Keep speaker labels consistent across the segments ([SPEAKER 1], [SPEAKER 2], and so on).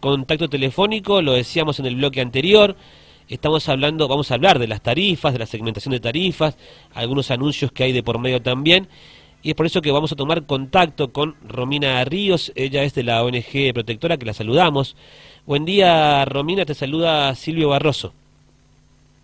[SPEAKER 1] contacto telefónico, lo decíamos en el bloque anterior, estamos hablando, vamos a hablar de las tarifas, de la segmentación de tarifas, algunos anuncios que hay de por medio también, y es por eso que vamos a tomar contacto con Romina Ríos, ella es de la ONG Protectora, que la saludamos. Buen día, Romina, te saluda Silvio Barroso.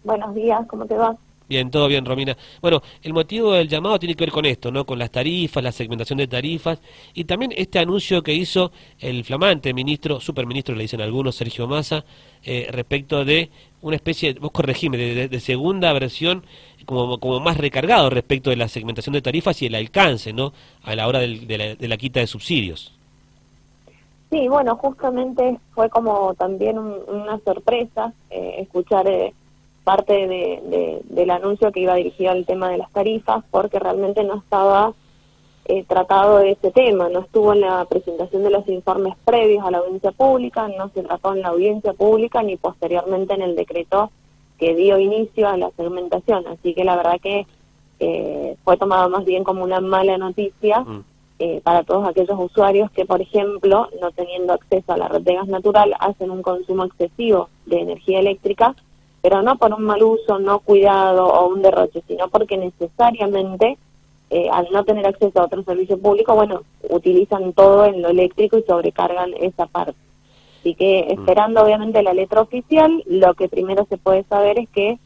[SPEAKER 2] Buenos días, ¿cómo te va?
[SPEAKER 1] Bien, todo bien, Romina. Bueno, el motivo del llamado tiene que ver con esto, ¿no? Con las tarifas, la segmentación de tarifas y también este anuncio que hizo el flamante ministro, superministro, le dicen algunos, Sergio Massa, eh, respecto de una especie, vos corregime, de, segunda versión como, como más recargado respecto de la segmentación de tarifas y el alcance, ¿no? A la hora de, la, quita de subsidios.
[SPEAKER 2] Sí, bueno, justamente fue como también una sorpresa eh, escuchar eh, parte de, del anuncio que iba dirigido al tema de las tarifas, porque realmente no estaba eh, tratado de ese tema, no estuvo en la presentación de los informes previos a la audiencia pública, no se trató en la audiencia pública ni posteriormente en el decreto que dio inicio a la segmentación. Así que la verdad que eh, fue tomado más bien como una mala noticia mm. eh, para todos aquellos usuarios que, por ejemplo, no teniendo acceso a la red de gas natural, hacen un consumo excesivo de energía eléctrica pero no por un mal uso, no cuidado o un derroche, sino porque necesariamente eh, al no tener acceso a otro servicio público, bueno, utilizan todo en lo eléctrico y sobrecargan esa parte. Así que mm. esperando obviamente la letra oficial, lo que primero se puede saber es que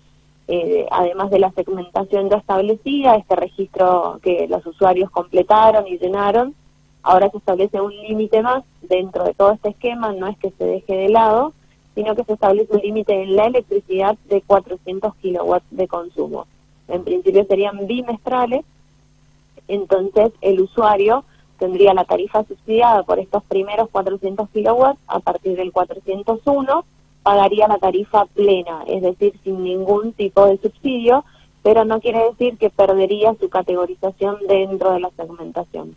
[SPEAKER 2] eh, además de la segmentación ya establecida, este registro que los usuarios completaron y llenaron, ahora se establece un límite más dentro de todo este esquema, no es que se deje de lado, sino que se establece un límite en la electricidad de 400 kilowatts de consumo. En principio serían bimestrales, entonces el usuario tendría la tarifa subsidiada por estos primeros 400 kilowatts, a partir del 401 pagaría la tarifa plena, es decir, sin ningún tipo de subsidio, pero no quiere decir que perdería su categorización dentro de la segmentación.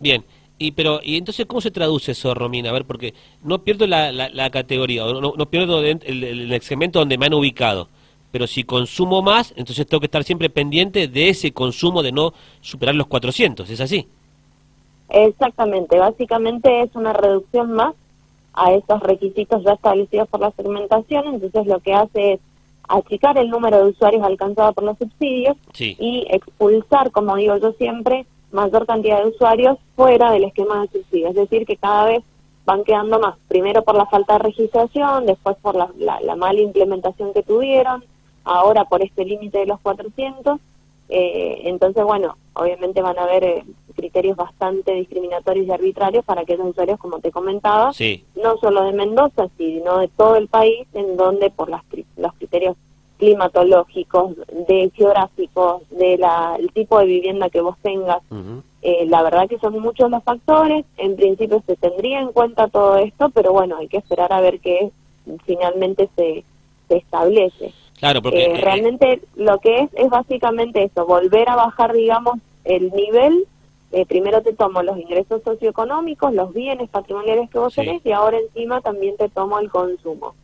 [SPEAKER 1] Bien, y pero y entonces cómo se traduce eso, Romina? A ver, porque no pierdo la, la, categoría, no, no pierdo el, el, segmento donde me han ubicado. Pero si consumo más, entonces tengo que estar siempre pendiente de ese consumo de no superar los 400, ¿es así?
[SPEAKER 2] Exactamente, básicamente es una reducción más a esos requisitos ya establecidos por la segmentación, entonces lo que hace es achicar el número de usuarios alcanzados por los subsidios y expulsar, como digo yo siempre, mayor cantidad de usuarios fuera del esquema de subsidio. Es decir, que cada vez van quedando más, primero por la falta de registración, después por la, la, mala implementación que tuvieron, ahora por este límite de los 400. Eh, entonces, bueno, obviamente van a haber eh, criterios bastante discriminatorios y arbitrarios para aquellos usuarios, como te comentaba, no solo de Mendoza, sino de todo el país, en donde por las, los criterios climatológicos, de geográficos, de la, el tipo de vivienda que vos tengas. Eh, la verdad que son muchos los factores, en principio se tendría en cuenta todo esto, pero bueno, hay que esperar a ver qué finalmente se, se establece.
[SPEAKER 1] Claro, porque
[SPEAKER 2] eh, realmente lo que es es básicamente eso, volver a bajar, digamos, el nivel. Eh, primero te tomo los ingresos socioeconómicos, los bienes patrimoniales que vos tenés y ahora encima también te tomo el consumo.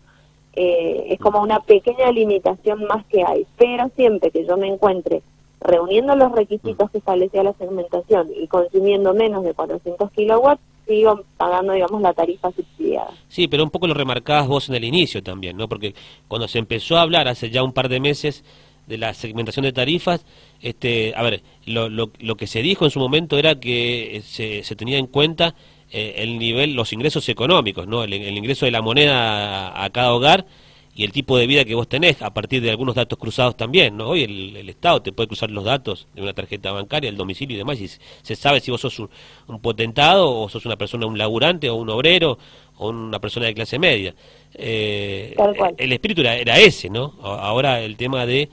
[SPEAKER 2] Eh, es como una pequeña limitación más que hay, pero siempre que yo me encuentre reuniendo los requisitos que establecía la segmentación y consumiendo menos de 400 kilowatts, sigo pagando, digamos, la tarifa subsidiada.
[SPEAKER 1] Sí, pero un poco lo remarcabas vos en el inicio también, ¿no? Porque cuando se empezó a hablar hace ya un par de meses de la segmentación de tarifas, este, a ver, lo, lo, lo que se dijo en su momento era que se, se tenía en cuenta eh, el nivel, los ingresos económicos, ¿no? El, ingreso de la moneda a, cada hogar y el tipo de vida que vos tenés a partir de algunos datos cruzados también, ¿no? Hoy el, Estado te puede cruzar los datos de una tarjeta bancaria, el domicilio y demás, y se sabe si vos sos un, potentado o sos una persona, un laburante o un obrero o una persona de clase media. Eh, el espíritu era, era, ese, ¿no? Ahora el tema de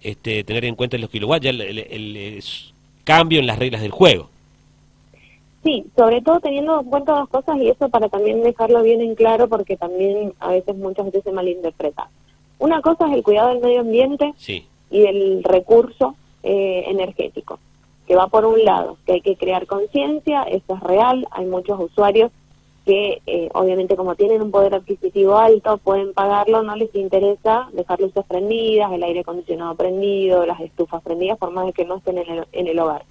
[SPEAKER 1] este, tener en cuenta los kilowatts, ya el cambio en las reglas del juego.
[SPEAKER 2] Sí, sobre todo teniendo en cuenta dos cosas y eso para también dejarlo bien en claro porque también a veces muchas veces se malinterpreta. Una cosa es el cuidado del medio ambiente y del recurso eh, energético, que va por un lado, que hay que crear conciencia, eso es real, hay muchos usuarios que eh, obviamente como tienen un poder adquisitivo alto pueden pagarlo, no les interesa dejar luces prendidas, el aire acondicionado prendido, las estufas prendidas, por más de que no estén en el, en el hogar.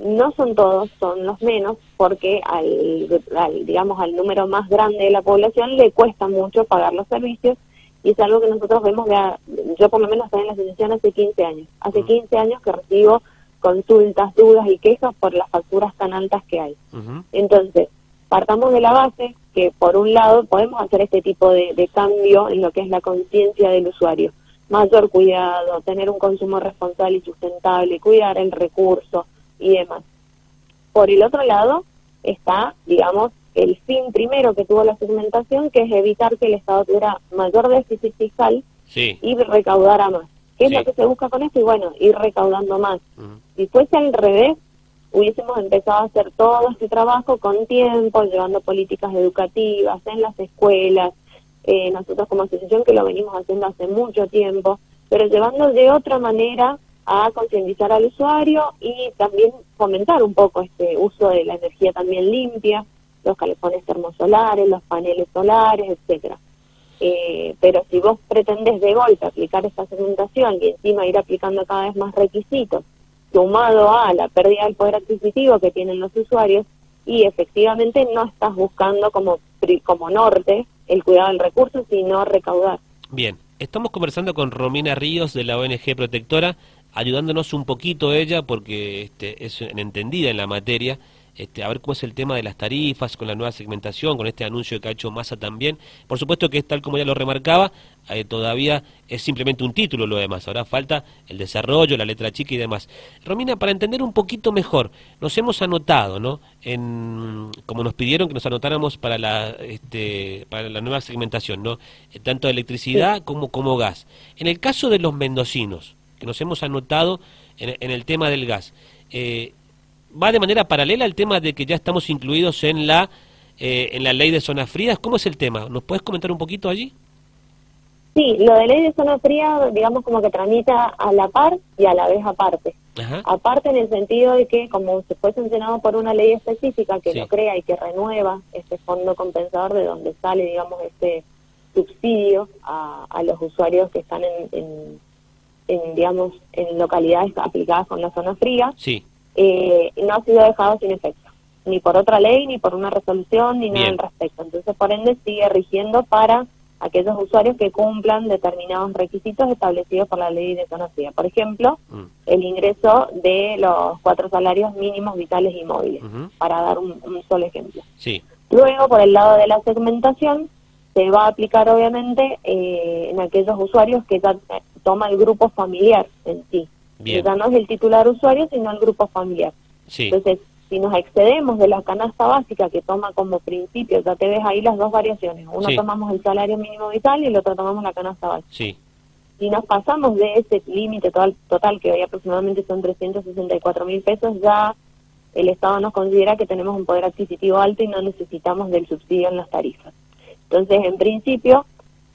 [SPEAKER 2] No son todos, son los menos, porque al, digamos, al número más grande de la población le cuesta mucho pagar los servicios y es algo que nosotros vemos, yo por lo menos estoy en la asociación hace 15 años, hace 15 años que recibo consultas, dudas y quejas por las facturas tan altas que hay. Entonces, partamos de la base que por un lado podemos hacer este tipo de cambio en lo que es la conciencia del usuario, mayor cuidado, tener un consumo responsable y sustentable, cuidar el recurso, y demás. Por el otro lado está, digamos, el fin primero que tuvo la segmentación, que es evitar que el Estado tuviera mayor déficit fiscal y recaudara más. ¿Qué es lo que se busca con esto? Y bueno, ir recaudando más. Si fuese al revés, hubiésemos empezado a hacer todo este trabajo con tiempo, llevando políticas educativas en las escuelas, eh, nosotros como asociación que lo venimos haciendo hace mucho tiempo, pero llevando de otra manera a concientizar al usuario y también fomentar un poco este uso de la energía también limpia, los calefones termosolares, los paneles solares, etcétera. Eh, pero si vos pretendes de golpe aplicar esta segmentación y encima ir aplicando cada vez más requisitos, sumado a la pérdida del poder adquisitivo que tienen los usuarios, y efectivamente no estás buscando como, como norte el cuidado del recurso, sino recaudar.
[SPEAKER 1] Bien, estamos conversando con Romina Ríos de la ONG Protectora ayudándonos un poquito ella, porque este, es entendida en la materia, este, a ver cómo es el tema de las tarifas, con la nueva segmentación, con este anuncio que ha hecho Massa también. Por supuesto que es tal como ya lo remarcaba, eh, todavía es simplemente un título lo demás, ahora falta el desarrollo, la letra chica y demás. Romina, para entender un poquito mejor, nos hemos anotado, ¿no? En, como nos pidieron que nos anotáramos para la, este, para la nueva segmentación, ¿no? Eh, tanto electricidad como, como gas. En el caso de los mendocinos, que nos hemos anotado en, el tema del gas. Eh, ¿Va de manera paralela al tema de que ya estamos incluidos en la, eh, en la ley de zonas frías? ¿Cómo es el tema? ¿Nos puedes comentar un poquito allí?
[SPEAKER 2] Sí, lo de ley de zona fría, digamos como que tramita a la par y a la vez aparte. Aparte en el sentido de que, como se fue sancionado por una ley específica que lo crea y que renueva este fondo compensador de donde sale, digamos, este subsidio a, a los usuarios que están en en, digamos, en localidades aplicadas con la zona fría,
[SPEAKER 1] sí.
[SPEAKER 2] Eh, no ha sido dejado sin efecto, ni por otra ley, ni por una resolución, ni nada al respecto. Entonces, por ende, sigue rigiendo para aquellos usuarios que cumplan determinados requisitos establecidos por la ley de zona fría. Por ejemplo, mm. el ingreso de los cuatro salarios mínimos vitales y móviles, para dar un, solo ejemplo.
[SPEAKER 1] Sí.
[SPEAKER 2] Luego, por el lado de la segmentación, se va a aplicar obviamente eh, en aquellos usuarios que ya toma el grupo familiar en sí. Ya no es el titular usuario, sino el grupo familiar. Entonces, si nos excedemos de la canasta básica que toma como principio, ya te ves ahí las dos variaciones. Uno tomamos el salario mínimo vital y el otro tomamos la canasta básica. Si nos pasamos de ese límite total, total, que hoy aproximadamente son 364 mil pesos, ya el Estado nos considera que tenemos un poder adquisitivo alto y no necesitamos del subsidio en las tarifas. Entonces, en principio,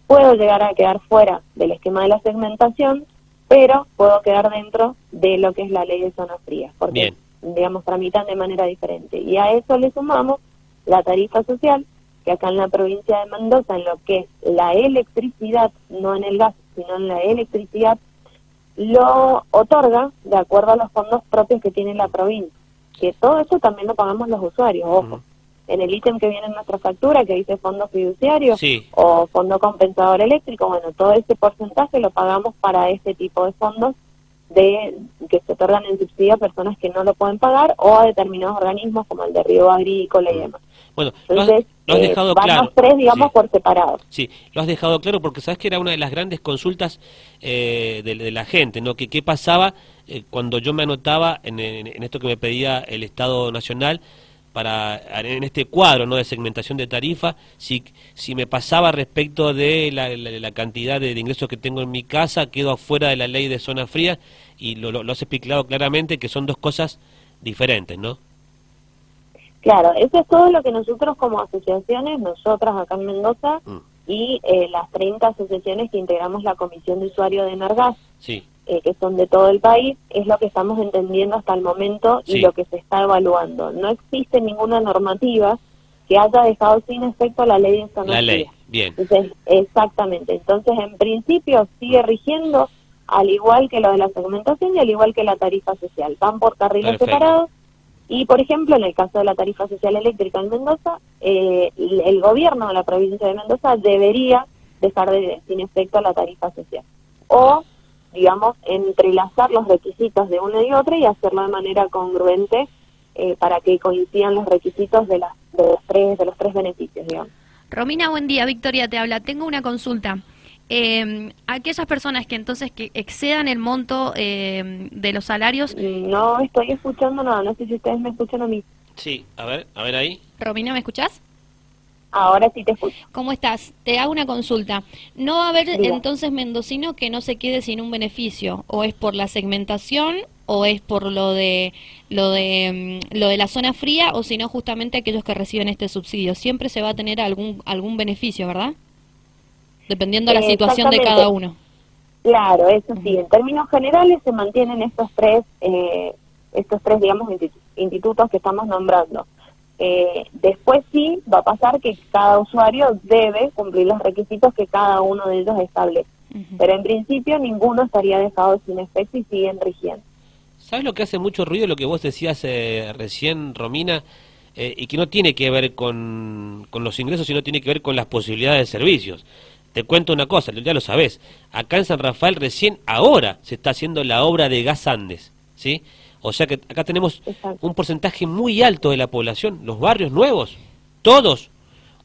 [SPEAKER 2] puedo llegar a quedar fuera del esquema de la segmentación, pero puedo quedar dentro de lo que es la ley de zonas frías, porque, digamos, tramitan de manera diferente. Y a eso le sumamos la tarifa social, que acá en la provincia de Mendoza, en lo que es la electricidad, no en el gas, sino en la electricidad, lo otorga de acuerdo a los fondos propios que tiene la provincia. Que todo eso también lo pagamos los usuarios, ojo en el ítem que viene en nuestra factura, que dice fondo fiduciario o fondo compensador eléctrico, bueno, todo ese porcentaje lo pagamos para este tipo de fondos de que se otorgan en subsidio a personas que no lo pueden pagar o a determinados organismos como el de Río Agrícola y demás.
[SPEAKER 1] Bueno, Entonces, lo has, eh, dejado claro.
[SPEAKER 2] Los tres, digamos, por separado.
[SPEAKER 1] Sí, lo has dejado claro porque sabes que era una de las grandes consultas eh, de, la gente, ¿no? Que qué pasaba eh, cuando yo me anotaba en, en, esto que me pedía el Estado Nacional para en este cuadro no de segmentación de tarifa si si me pasaba respecto de la, cantidad de, ingresos que tengo en mi casa quedo afuera de la ley de zona fría y lo, lo, has explicado claramente que son dos cosas diferentes no
[SPEAKER 2] claro eso es todo lo que nosotros como asociaciones nosotras acá en Mendoza mm. y eh, las 30 asociaciones que integramos la comisión de usuario de Nargas
[SPEAKER 1] sí
[SPEAKER 2] eh, que son de todo el país, es lo que estamos entendiendo hasta el momento y lo que se está evaluando. No existe ninguna normativa que haya dejado sin efecto la ley de
[SPEAKER 1] La ley, bien.
[SPEAKER 2] Entonces, exactamente. Entonces, en principio sigue rigiendo al igual que lo de la segmentación y al igual que la tarifa social. Van por carriles separados, Y, por ejemplo, en el caso de la tarifa social eléctrica en Mendoza, eh, el gobierno de la provincia de Mendoza debería dejar de, sin efecto la tarifa social. O, digamos, entrelazar los requisitos de una y otra y hacerlo de manera congruente eh, para que coincidan los requisitos de, las, de, los tres, de los tres beneficios, digamos.
[SPEAKER 3] Romina, buen día. Victoria te habla. Tengo una consulta. Eh, aquellas personas que entonces que excedan el monto eh, de los salarios.
[SPEAKER 2] No estoy escuchando nada, no sé si ustedes me escuchan a mí.
[SPEAKER 1] Sí, a ver, a ver ahí.
[SPEAKER 3] Romina, ¿me escuchás?
[SPEAKER 2] Ahora sí te escucho.
[SPEAKER 3] ¿Cómo estás? Te hago una consulta. ¿No va a haber entonces mendocino que no se quede sin un beneficio? ¿O es por la segmentación o es por lo de lo de mm, lo de la zona fría o si no justamente aquellos que reciben este subsidio? Siempre se va a tener algún algún beneficio, ¿verdad? Dependiendo de la situación de cada uno.
[SPEAKER 2] Claro, eso sí. En términos generales se mantienen estos tres eh, estos tres digamos institutos que estamos nombrando. Eh, después sí va a pasar que cada usuario debe cumplir los requisitos que cada uno de ellos establece. Pero en principio ninguno estaría dejado sin efecto y siguen rigiendo.
[SPEAKER 1] ¿Sabes lo que hace mucho ruido lo que vos decías eh, recién, Romina? Eh, y que no tiene que ver con, con, los ingresos, sino tiene que ver con las posibilidades de servicios. Te cuento una cosa, ya lo sabés. Acá en San Rafael recién ahora se está haciendo la obra de Gas Andes, ¿sí? O sea que acá tenemos un porcentaje muy alto de la población, los barrios nuevos, todos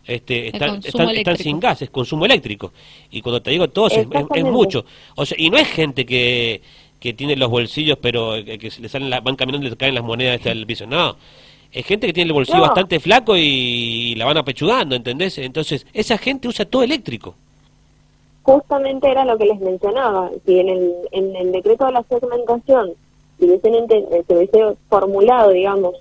[SPEAKER 1] este, están, están, sin gas, es consumo eléctrico. Y cuando te digo todos, es, es, mucho. O sea, y no es gente que, que tiene los bolsillos, pero que, le salen van caminando y le caen las monedas este al piso. No, es gente que tiene el bolsillo bastante flaco y la van apechugando, ¿entendés? Entonces, esa gente usa todo eléctrico.
[SPEAKER 2] Justamente era lo que les mencionaba. Si en el, en el decreto de la segmentación si se hubiese formulado, digamos,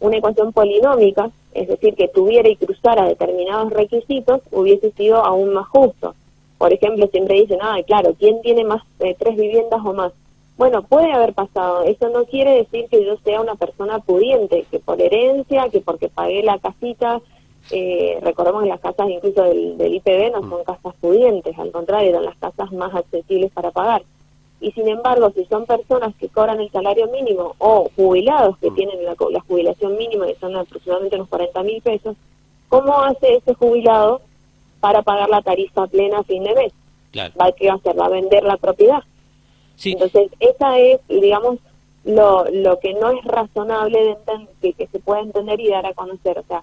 [SPEAKER 2] una ecuación polinómica, es decir, que tuviera y cruzara determinados requisitos, hubiese sido aún más justo. Por ejemplo, siempre dicen, ah, claro, ¿quién tiene más eh, tres viviendas o más? Bueno, puede haber pasado. Eso no quiere decir que yo sea una persona pudiente, que por herencia, que porque pagué la casita, eh, recordemos que las casas incluso del, del, IPB no son casas pudientes, al contrario, eran las casas más accesibles para pagar. Y sin embargo, si son personas que cobran el salario mínimo o jubilados que mm. tienen la, la, jubilación mínima, que son aproximadamente unos 40 mil pesos, ¿cómo hace ese jubilado para pagar la tarifa plena a fin de mes? ¿Va, ¿Qué va a hacer? ¿Va a vender la propiedad? Entonces, esa es, digamos, lo, lo que no es razonable de que, se pueda entender y dar a conocer. O sea,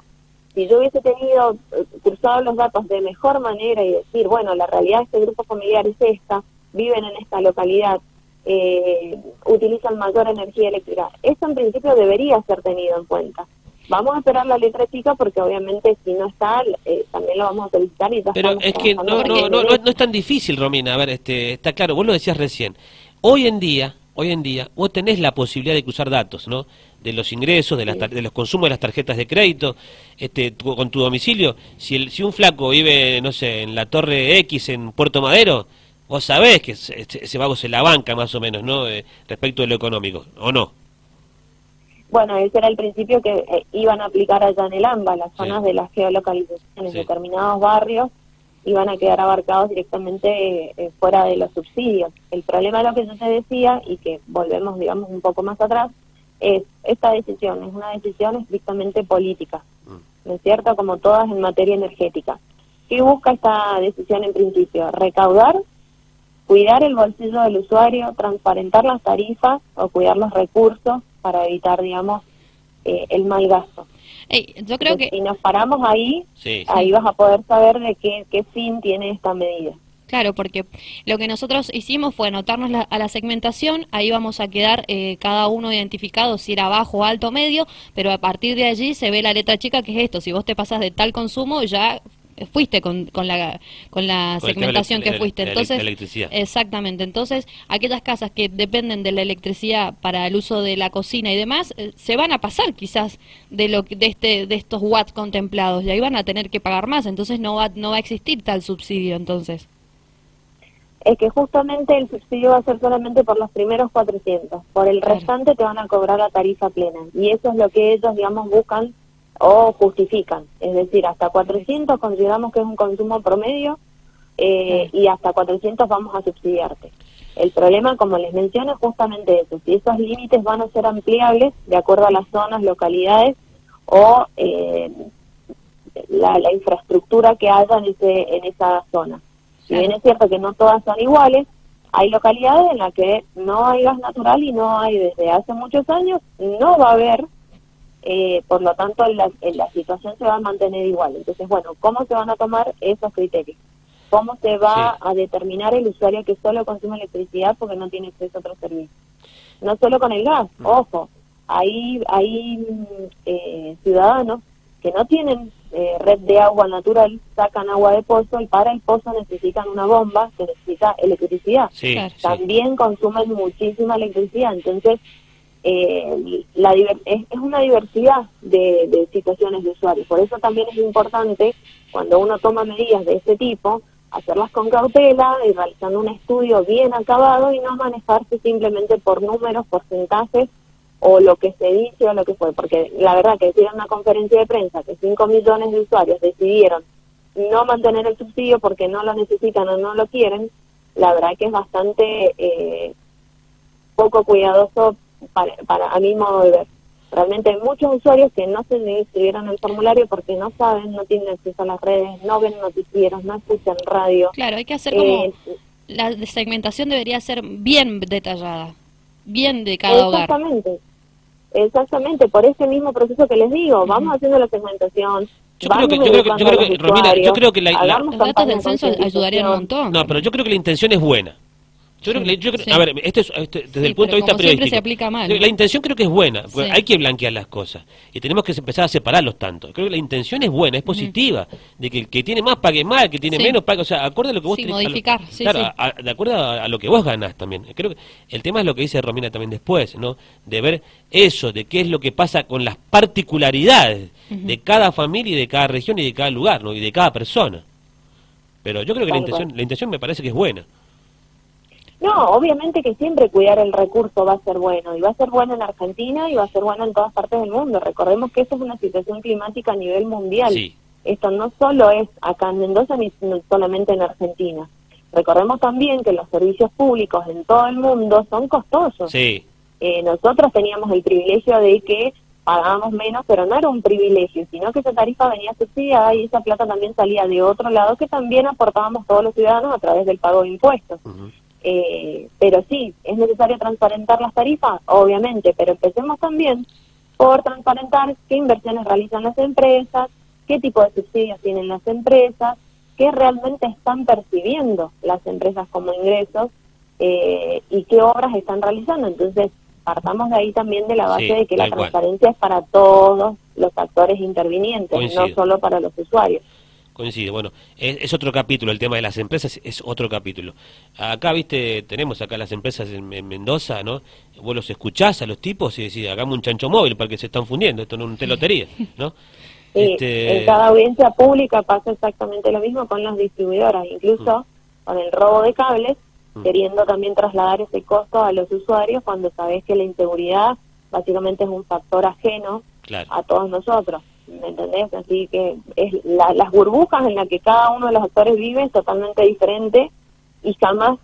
[SPEAKER 2] si yo hubiese tenido eh, cruzado los datos de mejor manera y decir, bueno, la realidad de este grupo familiar es esta, viven en esta localidad, eh, utilizan mayor energía eléctrica, eso en principio debería ser tenido en cuenta. Vamos a esperar la letra chica porque obviamente si no está, eh, también lo vamos a solicitar y
[SPEAKER 1] Pero es que no, no, no, no, es tan difícil, Romina. A ver, este, está claro, vos lo decías recién. Hoy en día, hoy en día, vos tenés la posibilidad de cruzar datos, ¿no? De los ingresos, de, las de los consumos de las tarjetas de crédito, este, con tu domicilio. Si, el, si un flaco vive, no sé, en la Torre X en Puerto Madero, vos sabés que ese vago se la banca más o menos, ¿no? Eh, respecto de lo económico, ¿o no?
[SPEAKER 2] Bueno, ese era el principio que eh, iban a aplicar allá en el AMBA, las zonas de las geolocalizaciones, determinados barrios iban a quedar abarcados directamente eh, fuera de los subsidios. El problema de lo que yo te decía, y que volvemos, digamos, un poco más atrás, es esta decisión, es una decisión estrictamente política, mm. ¿no es cierto? Como todas en materia energética. ¿Qué busca esta decisión en principio? Recaudar, cuidar el bolsillo del usuario, transparentar las tarifas o cuidar los recursos para evitar, digamos, eh, el mal gasto
[SPEAKER 3] yo creo que...
[SPEAKER 2] Si nos paramos ahí, ahí vas a poder saber de qué, qué fin tiene esta medida.
[SPEAKER 3] Claro, porque lo que nosotros hicimos fue anotarnos a la segmentación, ahí vamos a quedar eh, cada uno identificado si era bajo, alto, medio, pero a partir de allí se ve la letra chica que es esto, si vos te pasas de tal consumo ya fuiste con, con la, con la segmentación que fuiste. Entonces, exactamente. Entonces, aquellas casas que dependen de la electricidad para el uso de la cocina y demás, eh, se van a pasar quizás de lo de este de estos watts contemplados y ahí van a tener que pagar más. Entonces, no va no va a existir tal subsidio. Entonces.
[SPEAKER 2] Es que justamente el subsidio va a ser solamente por los primeros 400. Por el restante te van a cobrar la tarifa plena. Y eso es lo que ellos, digamos, buscan o justifican. Es decir, hasta 400 consideramos que es un consumo promedio eh, y hasta 400 vamos a subsidiarte. El problema, como les menciono, es justamente eso, si esos límites van a ser ampliables de acuerdo a las zonas, localidades o eh, la, infraestructura que haya en, ese, en esa zona. Si bien es cierto que no todas son iguales, hay localidades en las que no hay gas natural y no hay desde hace muchos años, no va a haber, eh, por lo tanto la, la situación se va a mantener igual. Entonces, bueno, ¿cómo se van a tomar esos criterios? ¿Cómo se va a determinar el usuario que solo consume electricidad porque no tiene acceso a otros servicios? No solo con el gas, mm. ojo, hay, hay eh, ciudadanos que no tienen eh, red de agua natural, sacan agua de pozo y para el pozo necesitan una bomba que necesita electricidad. También consumen muchísima electricidad, entonces eh, la es, una diversidad de, de situaciones de usuarios. Por eso también es importante cuando uno toma medidas de este tipo, hacerlas con cautela y realizando un estudio bien acabado y no manejarse simplemente por números, porcentajes o lo que se dice o lo que fue, porque la verdad que decir en una conferencia de prensa que 5 millones de usuarios decidieron no mantener el subsidio porque no lo necesitan o no lo quieren, la verdad que es bastante eh, poco cuidadoso para, para a mi modo de ver. Realmente hay muchos usuarios que no se inscribieron en el formulario porque no saben, no tienen acceso a las redes, no ven noticieros, no escuchan radio.
[SPEAKER 3] Claro, hay que hacer como... Eh, la segmentación debería ser bien detallada, bien de cada
[SPEAKER 2] hogar. Exactamente. Exactamente, por ese mismo proceso que les digo, vamos haciendo la segmentación.
[SPEAKER 1] Yo creo, que, yo, creo que, yo, creo que, Romina, yo creo que
[SPEAKER 3] la, los datos del censo ayudarían un montón.
[SPEAKER 1] No, pero yo creo que la intención es buena. Yo creo que, yo creo, a ver, este es, este, desde el punto de vista periodístico.
[SPEAKER 3] Se aplica mal,
[SPEAKER 1] La intención creo que es buena, hay que blanquear las cosas y tenemos que empezar a separarlos tanto. Creo que la intención es buena, es positiva, de que el que tiene más pague más, el que tiene menos pague, o sea, acorde a lo que vos
[SPEAKER 3] sí, modificar,
[SPEAKER 1] claro, de acuerdo a, lo que vos ganás también. Creo que el tema es lo que dice Romina también después, ¿no? De ver eso, de qué es lo que pasa con las particularidades de cada familia y de cada región y de cada lugar, ¿no? Y de cada persona. Pero yo creo que la intención, la intención me parece que es buena.
[SPEAKER 2] No, obviamente que siempre cuidar el recurso va a ser bueno, y va a ser bueno en Argentina y va a ser bueno en todas partes del mundo. Recordemos que esta es una situación climática a nivel mundial. Esto no solo es acá en Mendoza ni solamente en Argentina. Recordemos también que los servicios públicos en todo el mundo son costosos.
[SPEAKER 1] Sí.
[SPEAKER 2] Eh, nosotros teníamos el privilegio de que pagábamos menos, pero no era un privilegio, sino que esa tarifa venía subsidiada y esa plata también salía de otro lado que también aportábamos todos los ciudadanos a través del pago de impuestos. Eh, pero sí, es necesario transparentar las tarifas, obviamente, pero empecemos también por transparentar qué inversiones realizan las empresas, qué tipo de subsidios tienen las empresas, qué realmente están percibiendo las empresas como ingresos eh, y qué obras están realizando. Entonces, partamos de ahí también de la base de que la transparencia es para todos los actores intervinientes, no solo para los usuarios
[SPEAKER 1] coincide. Bueno, es, otro capítulo, el tema de las empresas es otro capítulo. Acá, viste, tenemos acá las empresas en, Mendoza, ¿no? Vos los escuchás a los tipos y decís, hagamos un chancho móvil para que se están fundiendo, esto no es una telotería, ¿no?
[SPEAKER 2] este... En cada audiencia pública pasa exactamente lo mismo con las distribuidoras, incluso mm. con el robo de cables, mm. queriendo también trasladar ese costo a los usuarios cuando sabés que la inseguridad básicamente es un factor ajeno a todos nosotros. ¿Me entendés? Así que es las burbujas en las que cada uno de los actores vive es totalmente diferente y jamás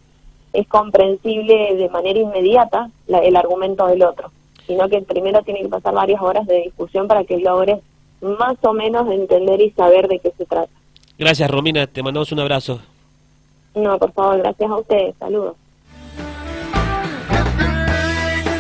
[SPEAKER 2] es comprensible de manera inmediata el argumento del otro, sino que primero tiene que pasar varias horas de discusión para que logres más o menos entender y saber de qué se trata.
[SPEAKER 1] Gracias, Romina, te mandamos un abrazo.
[SPEAKER 2] No, por favor, gracias a ustedes, saludos.